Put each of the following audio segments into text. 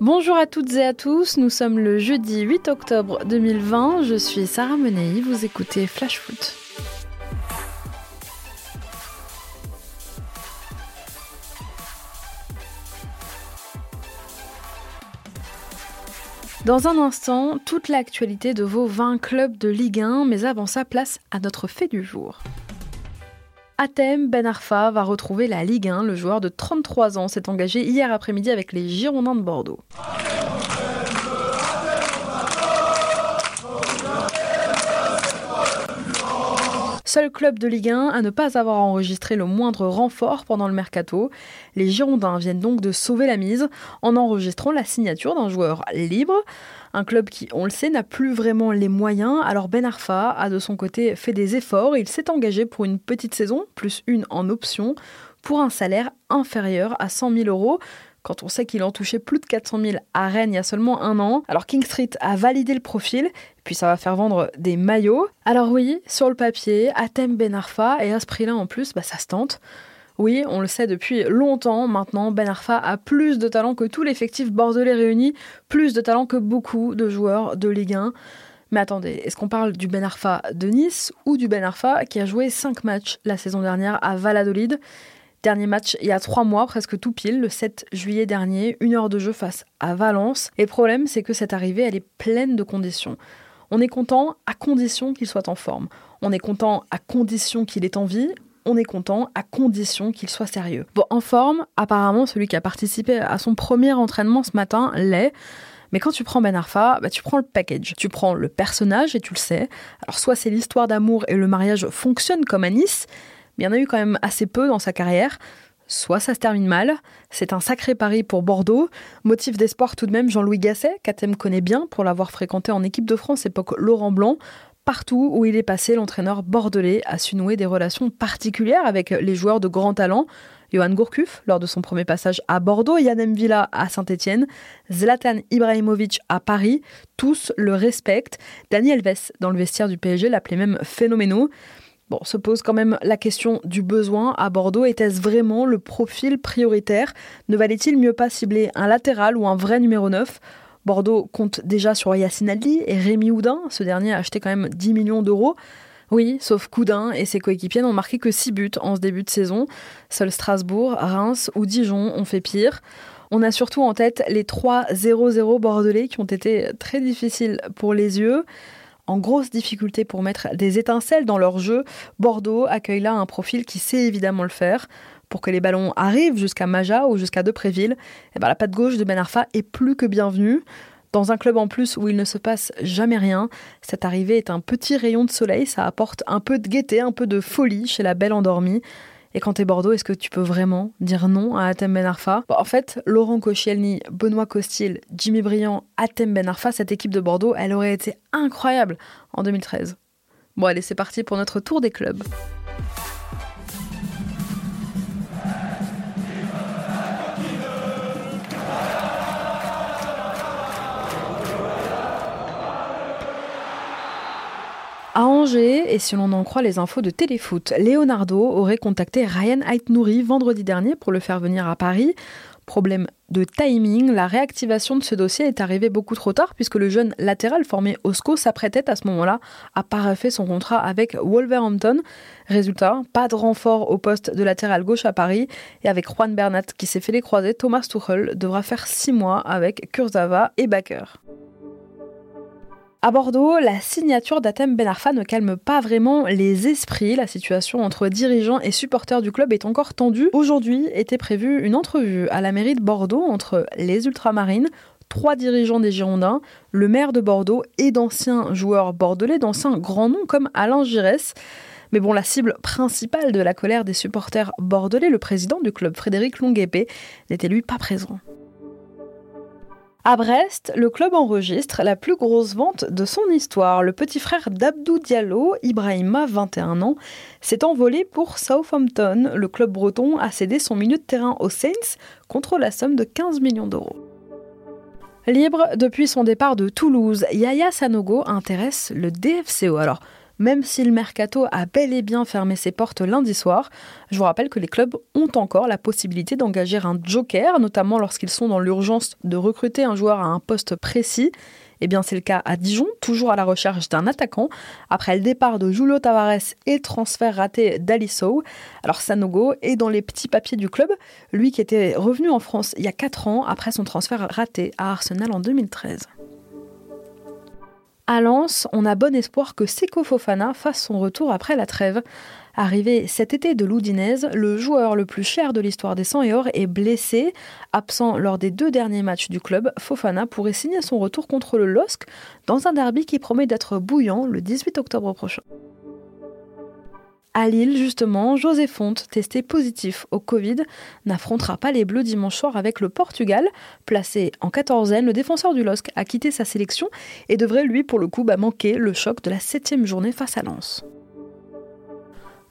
Bonjour à toutes et à tous, nous sommes le jeudi 8 octobre 2020, je suis Sarah Menei, vous écoutez Flash Foot. Dans un instant, toute l'actualité de vos 20 clubs de Ligue 1, mais avant ça, place à notre fait du jour. Atem Ben Arfa va retrouver la Ligue 1. Le joueur de 33 ans s'est engagé hier après-midi avec les Girondins de Bordeaux. Seul club de Ligue 1 à ne pas avoir enregistré le moindre renfort pendant le mercato. Les Girondins viennent donc de sauver la mise en enregistrant la signature d'un joueur libre. Un club qui, on le sait, n'a plus vraiment les moyens. Alors Ben Arfa a de son côté fait des efforts. Il s'est engagé pour une petite saison, plus une en option, pour un salaire inférieur à 100 000 euros quand on sait qu'il en touchait plus de 400 000 à Rennes il y a seulement un an. Alors King Street a validé le profil, puis ça va faire vendre des maillots. Alors oui, sur le papier, Atem Ben Arfa, et à ce prix-là en plus, bah, ça se tente. Oui, on le sait depuis longtemps maintenant, Ben Arfa a plus de talent que tout l'effectif bordelais réuni, plus de talent que beaucoup de joueurs de Ligue 1. Mais attendez, est-ce qu'on parle du Ben Arfa de Nice ou du Ben Arfa qui a joué 5 matchs la saison dernière à Valladolid? Dernier match il y a 3 mois, presque tout pile, le 7 juillet dernier, une heure de jeu face à Valence. Et le problème, c'est que cette arrivée, elle est pleine de conditions. On est content à condition qu'il soit en forme. On est content à condition qu'il ait envie on est content à condition qu'il soit sérieux. Bon, en forme, apparemment, celui qui a participé à son premier entraînement ce matin l'est. Mais quand tu prends Ben Arfa, bah, tu prends le package. Tu prends le personnage et tu le sais. Alors soit c'est l'histoire d'amour et le mariage fonctionne comme à Nice, il y en a eu quand même assez peu dans sa carrière. Soit ça se termine mal, c'est un sacré pari pour Bordeaux. Motif d'espoir tout de même Jean-Louis Gasset, qu'Atem connaît bien pour l'avoir fréquenté en équipe de France époque Laurent Blanc. Partout où il est passé, l'entraîneur bordelais a su nouer des relations particulières avec les joueurs de grand talent. Johan Gourcuff, lors de son premier passage à Bordeaux, Yann Villa à Saint-Etienne, Zlatan Ibrahimovic à Paris, tous le respectent. Daniel Vess, dans le vestiaire du PSG, l'appelait même phénoménaux. Bon, se pose quand même la question du besoin à Bordeaux. Était-ce vraiment le profil prioritaire? Ne valait-il mieux pas cibler un latéral ou un vrai numéro 9 Bordeaux compte déjà sur Yacine Adli et Rémi Houdin. Ce dernier a acheté quand même 10 millions d'euros. Oui, sauf qu'Houdin et ses coéquipiers n'ont marqué que 6 buts en ce début de saison. Seuls Strasbourg, Reims ou Dijon ont fait pire. On a surtout en tête les 3-0-0 bordelais qui ont été très difficiles pour les yeux. En grosse difficulté pour mettre des étincelles dans leur jeu, Bordeaux accueille là un profil qui sait évidemment le faire pour que les ballons arrivent jusqu'à Maja ou jusqu'à Depréville, eh ben la patte gauche de Ben Arfa est plus que bienvenue. Dans un club en plus où il ne se passe jamais rien, cette arrivée est un petit rayon de soleil, ça apporte un peu de gaieté, un peu de folie chez la belle endormie. Et quand t'es Bordeaux, est-ce que tu peux vraiment dire non à Atem Ben Arfa? En fait, Laurent Koscielny, Benoît Costil, Jimmy Briand, Atem Ben Arfa, cette équipe de Bordeaux, elle aurait été incroyable en 2013. Bon allez, c'est parti pour notre tour des clubs. Et si l'on en croit les infos de Téléfoot, Leonardo aurait contacté Ryan Aitnouri vendredi dernier pour le faire venir à Paris. Problème de timing, la réactivation de ce dossier est arrivée beaucoup trop tard puisque le jeune latéral formé Osco s'apprêtait à ce moment-là à paraffer son contrat avec Wolverhampton. Résultat, pas de renfort au poste de latéral gauche à Paris et avec Juan Bernat qui s'est fait les croiser, Thomas Tuchel devra faire six mois avec Kurzawa et Baker. À Bordeaux, la signature d'Atem Ben Arfa ne calme pas vraiment les esprits. La situation entre dirigeants et supporters du club est encore tendue. Aujourd'hui était prévue une entrevue à la mairie de Bordeaux entre les ultramarines, trois dirigeants des Girondins, le maire de Bordeaux et d'anciens joueurs bordelais, d'anciens grands noms comme Alain Giresse. Mais bon, la cible principale de la colère des supporters bordelais, le président du club Frédéric Longuepé, n'était lui pas présent. À Brest, le club enregistre la plus grosse vente de son histoire. Le petit frère d'Abdou Diallo, Ibrahima, 21 ans, s'est envolé pour Southampton. Le club breton a cédé son milieu de terrain aux Saints contre la somme de 15 millions d'euros. Libre depuis son départ de Toulouse, Yaya Sanogo intéresse le DFCO. Alors, même si le mercato a bel et bien fermé ses portes lundi soir. Je vous rappelle que les clubs ont encore la possibilité d'engager un joker, notamment lorsqu'ils sont dans l'urgence de recruter un joueur à un poste précis. Eh bien, c'est le cas à Dijon, toujours à la recherche d'un attaquant, après le départ de Julio Tavares et le transfert raté d'Aliso. Alors, Sanogo est dans les petits papiers du club, lui qui était revenu en France il y a 4 ans après son transfert raté à Arsenal en 2013. À Lens, on a bon espoir que Seko Fofana fasse son retour après la trêve. Arrivé cet été de l'Oudinez, le joueur le plus cher de l'histoire des 100 et or est blessé. Absent lors des deux derniers matchs du club, Fofana pourrait signer son retour contre le LOSC dans un derby qui promet d'être bouillant le 18 octobre prochain. À Lille, justement, José Fonte, testé positif au Covid, n'affrontera pas les Bleus dimanche soir avec le Portugal. Placé en quatorzaine, le défenseur du LOSC a quitté sa sélection et devrait, lui, pour le coup, bah, manquer le choc de la septième journée face à Lens.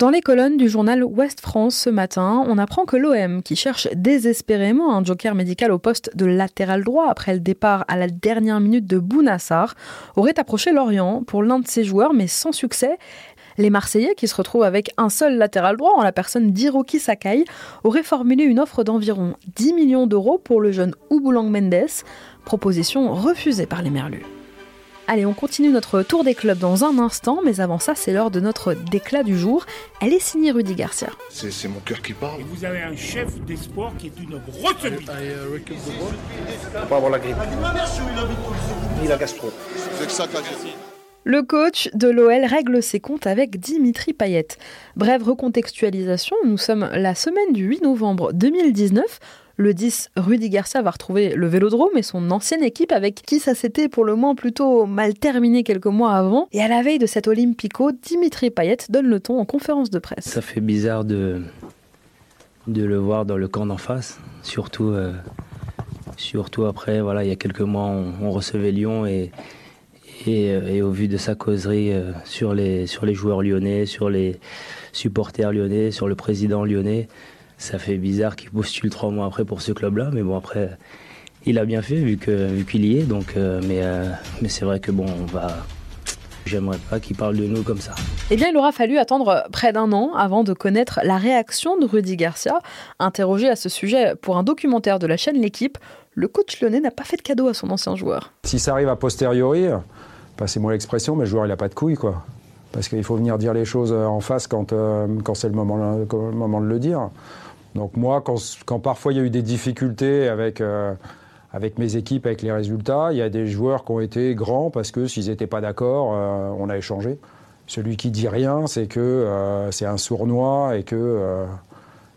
Dans les colonnes du journal Ouest France ce matin, on apprend que l'OM, qui cherche désespérément un joker médical au poste de latéral droit après le départ à la dernière minute de Bounassar, aurait approché Lorient pour l'un de ses joueurs, mais sans succès. Les Marseillais, qui se retrouvent avec un seul latéral droit en la personne d'Hiroki Sakai, auraient formulé une offre d'environ 10 millions d'euros pour le jeune Ouboulang Mendes, proposition refusée par les Merlus. Allez, on continue notre tour des clubs dans un instant, mais avant ça, c'est l'heure de notre déclat du jour. Elle est signée Rudy Garcia. C'est mon cœur qui parle. Et vous avez un chef d'espoir qui est une grosse bite. Pas avoir la grippe. Ni la gastro. C'est que ça Le coach de l'OL règle ses comptes avec Dimitri Payet. Brève recontextualisation, nous sommes la semaine du 8 novembre 2019. Le 10, Rudy Garcia va retrouver le Vélodrome et son ancienne équipe avec qui ça s'était pour le moins plutôt mal terminé quelques mois avant. Et à la veille de cet Olympico, Dimitri Payet donne le ton en conférence de presse. Ça fait bizarre de, le voir dans le camp d'en face, surtout, euh, surtout après, voilà, il y a quelques mois, on, on recevait Lyon et, et, euh, et au vu de sa causerie euh, sur, les, sur les joueurs lyonnais, sur les supporters lyonnais, sur le président lyonnais, ça fait bizarre qu'il postule trois mois après pour ce club-là, mais bon, après, il a bien fait vu que vu qu'il y est, donc, euh, mais, euh, mais c'est vrai que bon, on va. J'aimerais pas qu'il parle de nous comme ça. Eh bien, il aura fallu attendre près d'un an avant de connaître la réaction de Rudy Garcia. Interrogé à ce sujet pour un documentaire de la chaîne L'équipe, le coach lyonnais n'a pas fait de cadeau à son ancien joueur. Si ça arrive a posteriori, passez-moi l'expression, mais le joueur il a pas de couilles quoi. Parce qu'il faut venir dire les choses en face quand, euh, quand c'est le moment, le moment de le dire. Donc moi, quand, quand parfois il y a eu des difficultés avec, euh, avec mes équipes, avec les résultats, il y a des joueurs qui ont été grands parce que s'ils n'étaient pas d'accord, euh, on a échangé. Celui qui dit rien, c'est que euh, c'est un sournois et que, euh,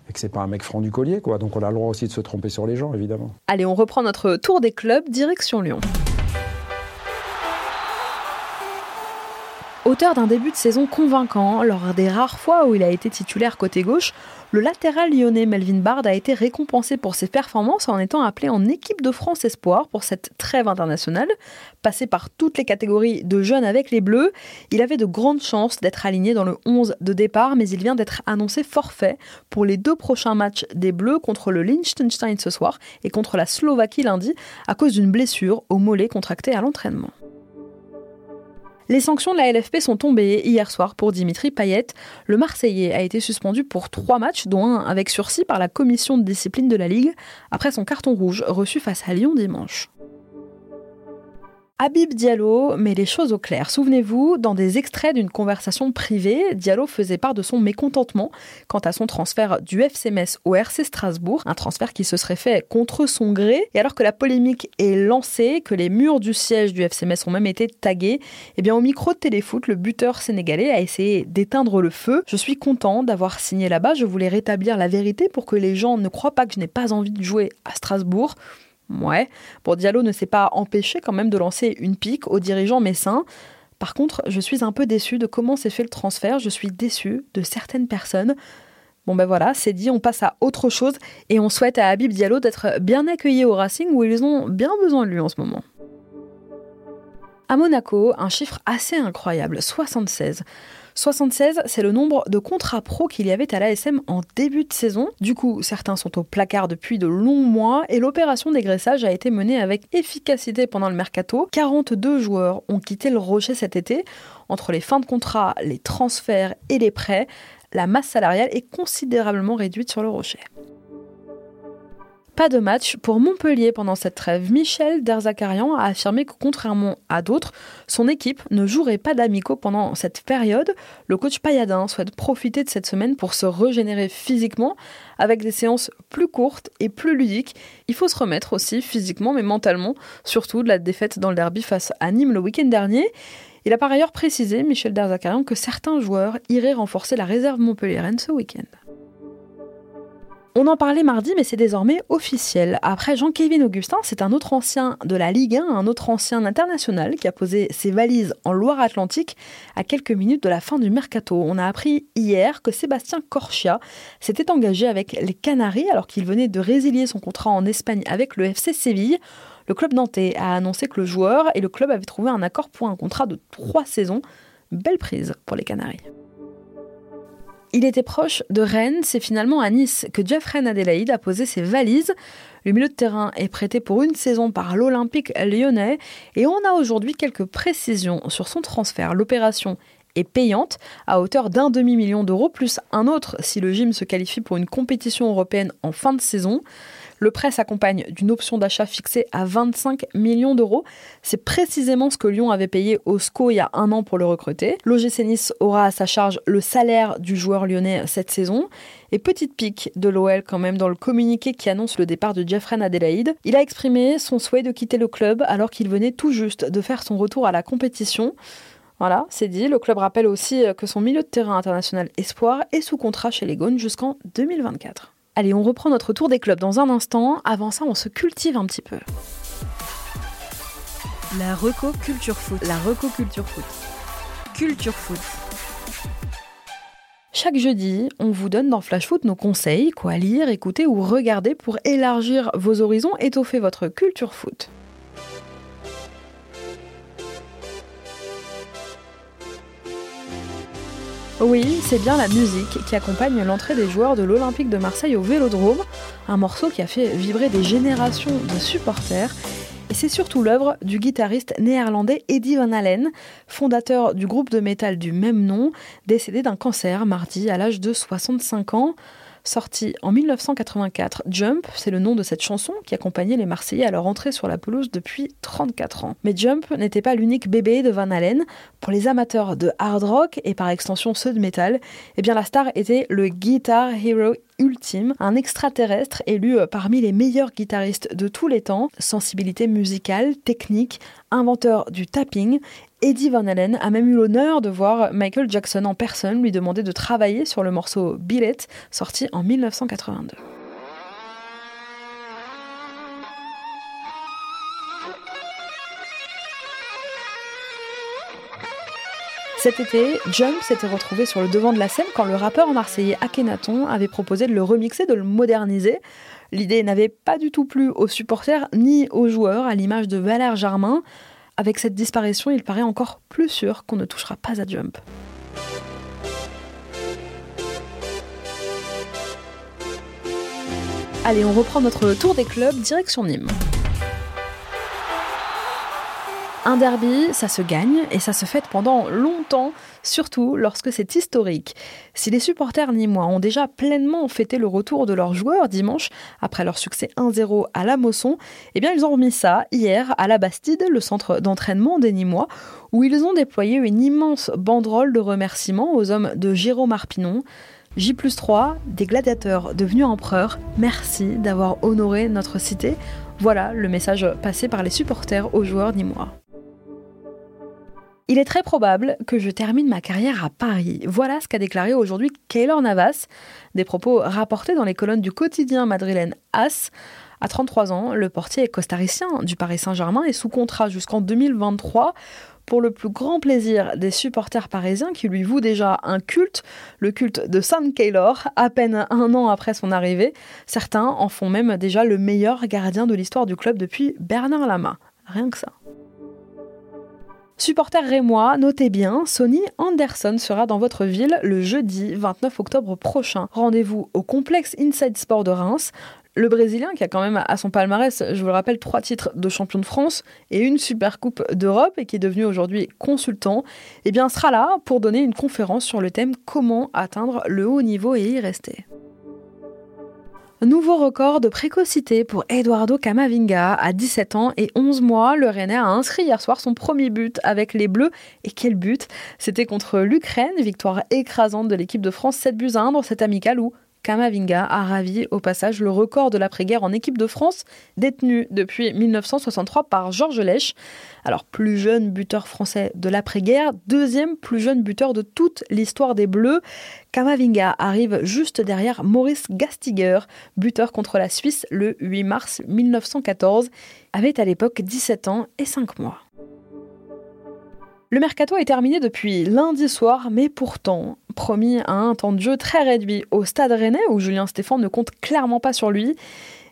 et que c'est pas un mec franc du collier. Quoi. Donc on a le droit aussi de se tromper sur les gens, évidemment. Allez, on reprend notre tour des clubs, direction Lyon. Auteur d'un début de saison convaincant, lors des rares fois où il a été titulaire côté gauche, le latéral lyonnais Melvin Bard a été récompensé pour ses performances en étant appelé en équipe de France Espoir pour cette trêve internationale. Passé par toutes les catégories de jeunes avec les Bleus, il avait de grandes chances d'être aligné dans le 11 de départ, mais il vient d'être annoncé forfait pour les deux prochains matchs des Bleus contre le Liechtenstein ce soir et contre la Slovaquie lundi à cause d'une blessure au mollet contractée à l'entraînement. Les sanctions de la LFP sont tombées hier soir pour Dimitri Payet. Le Marseillais a été suspendu pour trois matchs, dont un avec sursis par la commission de discipline de la Ligue, après son carton rouge reçu face à Lyon dimanche. Habib Diallo met les choses au clair. Souvenez-vous, dans des extraits d'une conversation privée, Diallo faisait part de son mécontentement quant à son transfert du FC Metz au RC Strasbourg, un transfert qui se serait fait contre son gré. Et alors que la polémique est lancée, que les murs du siège du FC Metz ont même été tagués, eh bien au micro de Téléfoot, le buteur sénégalais a essayé d'éteindre le feu. Je suis content d'avoir signé là-bas, je voulais rétablir la vérité pour que les gens ne croient pas que je n'ai pas envie de jouer à Strasbourg. Ouais. Bon, Diallo ne s'est pas empêché quand même de lancer une pique aux dirigeants messins. Par contre, je suis un peu déçu de comment s'est fait le transfert. Je suis déçu de certaines personnes. Bon ben voilà, c'est dit, on passe à autre chose et on souhaite à Habib Diallo d'être bien accueilli au Racing où ils ont bien besoin de lui en ce moment. À Monaco, un chiffre assez incroyable, 76. 76, c'est le nombre de contrats pro qu'il y avait à l'ASM en début de saison. Du coup, certains sont au placard depuis de longs mois et l'opération dégraissage a été menée avec efficacité pendant le mercato. 42 joueurs ont quitté le Rocher cet été. Entre les fins de contrat, les transferts et les prêts, la masse salariale est considérablement réduite sur le Rocher. Pas de match pour Montpellier pendant cette trêve. Michel Derzakarian a affirmé que contrairement à d'autres, son équipe ne jouerait pas d'amicaux pendant cette période. Le coach Payadin souhaite profiter de cette semaine pour se régénérer physiquement avec des séances plus courtes et plus ludiques. Il faut se remettre aussi physiquement mais mentalement, surtout de la défaite dans le derby face à Nîmes le week-end dernier. Il a par ailleurs précisé, Michel Derzakarian, que certains joueurs iraient renforcer la réserve montpelliéraine ce week-end. On en parlait mardi, mais c'est désormais officiel. Après Jean-Kévin Augustin, c'est un autre ancien de la Ligue 1, un autre ancien international qui a posé ses valises en Loire-Atlantique à quelques minutes de la fin du mercato. On a appris hier que Sébastien Corchia s'était engagé avec les Canaries alors qu'il venait de résilier son contrat en Espagne avec le FC Séville. Le club nantais a annoncé que le joueur et le club avaient trouvé un accord pour un contrat de trois saisons. Belle prise pour les Canaries. Il était proche de Rennes, c'est finalement à Nice que Jeffrey Adelaide a posé ses valises. Le milieu de terrain est prêté pour une saison par l'Olympique lyonnais et on a aujourd'hui quelques précisions sur son transfert. L'opération est payante à hauteur d'un demi-million d'euros plus un autre si le gym se qualifie pour une compétition européenne en fin de saison. Le prêt s'accompagne d'une option d'achat fixée à 25 millions d'euros. C'est précisément ce que Lyon avait payé au SCO il y a un an pour le recruter. L'OGC Nice aura à sa charge le salaire du joueur lyonnais cette saison. Et petite pique de l'OL quand même dans le communiqué qui annonce le départ de Jeffrey Adelaide. Il a exprimé son souhait de quitter le club alors qu'il venait tout juste de faire son retour à la compétition. Voilà, c'est dit. Le club rappelle aussi que son milieu de terrain international espoir est sous contrat chez les Gaunes jusqu'en 2024. Allez, on reprend notre tour des clubs dans un instant. Avant ça, on se cultive un petit peu. La Reco Culture Foot. La Reco Culture Foot. Culture Foot. Chaque jeudi, on vous donne dans Flash Foot nos conseils, quoi lire, écouter ou regarder pour élargir vos horizons, étoffer votre culture foot. Oui, c'est bien la musique qui accompagne l'entrée des joueurs de l'Olympique de Marseille au Vélodrome, un morceau qui a fait vibrer des générations de supporters. Et c'est surtout l'œuvre du guitariste néerlandais Eddie Van Halen, fondateur du groupe de métal du même nom, décédé d'un cancer mardi à l'âge de 65 ans. Sorti en 1984, Jump, c'est le nom de cette chanson qui accompagnait les Marseillais à leur entrée sur la pelouse depuis 34 ans. Mais Jump n'était pas l'unique bébé de Van Halen. Pour les amateurs de hard rock et par extension ceux de métal, eh bien la star était le Guitar Hero ultime, un extraterrestre élu parmi les meilleurs guitaristes de tous les temps, sensibilité musicale, technique, inventeur du tapping Eddie Van Halen a même eu l'honneur de voir Michael Jackson en personne lui demander de travailler sur le morceau Billet, sorti en 1982. Cet été, Jump s'était retrouvé sur le devant de la scène quand le rappeur marseillais Akhenaton avait proposé de le remixer, de le moderniser. L'idée n'avait pas du tout plu aux supporters ni aux joueurs, à l'image de Valère Germain. Avec cette disparition, il paraît encore plus sûr qu'on ne touchera pas à Jump. Allez, on reprend notre tour des clubs, direction Nîmes. Un derby, ça se gagne et ça se fête pendant longtemps, surtout lorsque c'est historique. Si les supporters nîmois ont déjà pleinement fêté le retour de leurs joueurs dimanche, après leur succès 1-0 à la Mosson, eh bien ils ont remis ça hier à la Bastide, le centre d'entraînement des Nîmois, où ils ont déployé une immense banderole de remerciements aux hommes de Jérôme Arpinon. J 3, des gladiateurs devenus empereurs, merci d'avoir honoré notre cité. Voilà le message passé par les supporters aux joueurs nîmois. Il est très probable que je termine ma carrière à Paris. Voilà ce qu'a déclaré aujourd'hui Keylor Navas, des propos rapportés dans les colonnes du quotidien madrilène As. À 33 ans, le portier costaricien du Paris Saint-Germain est sous contrat jusqu'en 2023 pour le plus grand plaisir des supporters parisiens qui lui vouent déjà un culte, le culte de Sam Keylor, à peine un an après son arrivée. Certains en font même déjà le meilleur gardien de l'histoire du club depuis Bernard Lama. Rien que ça. Supporters rémois, notez bien, Sonny Anderson sera dans votre ville le jeudi 29 octobre prochain. Rendez-vous au complexe Inside Sport de Reims. Le Brésilien, qui a quand même à son palmarès, je vous le rappelle, trois titres de champion de France et une super coupe d'Europe et qui est devenu aujourd'hui consultant, eh sera là pour donner une conférence sur le thème Comment atteindre le haut niveau et y rester. Nouveau record de précocité pour Eduardo Camavinga. À 17 ans et 11 mois, le Rennais a inscrit hier soir son premier but avec les Bleus. Et quel but? C'était contre l'Ukraine, victoire écrasante de l'équipe de France 7 buts à 1 dans cette amicale où Kamavinga a ravi au passage le record de l'après-guerre en équipe de France, détenu depuis 1963 par Georges Lèche. Alors, plus jeune buteur français de l'après-guerre, deuxième plus jeune buteur de toute l'histoire des Bleus. Kamavinga arrive juste derrière Maurice Gastiger, buteur contre la Suisse le 8 mars 1914, avait à l'époque 17 ans et 5 mois. Le mercato est terminé depuis lundi soir, mais pourtant, promis à un temps de jeu très réduit au Stade Rennais, où Julien Stéphan ne compte clairement pas sur lui,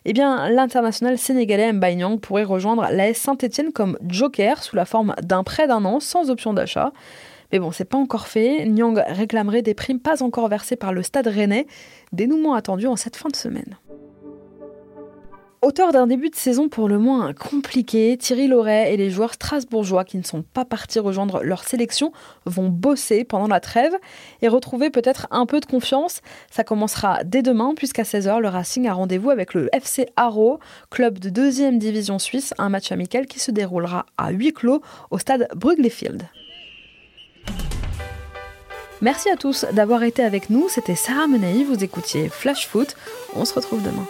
eh bien, l'international sénégalais Mbaye Nyang pourrait rejoindre l'AS Saint-Etienne comme joker sous la forme d'un prêt d'un an sans option d'achat. Mais bon, c'est pas encore fait. Nyang réclamerait des primes pas encore versées par le Stade Rennais, dénouement attendu en cette fin de semaine. Auteur d'un début de saison pour le moins compliqué, Thierry Loret et les joueurs strasbourgeois qui ne sont pas partis rejoindre leur sélection vont bosser pendant la trêve et retrouver peut-être un peu de confiance. Ça commencera dès demain puisqu'à 16h, le Racing a rendez-vous avec le FC Haro, club de deuxième division suisse, un match amical qui se déroulera à huis clos au stade Bruglefield. Merci à tous d'avoir été avec nous, c'était Sarah Menei, vous écoutiez Flash Foot, on se retrouve demain.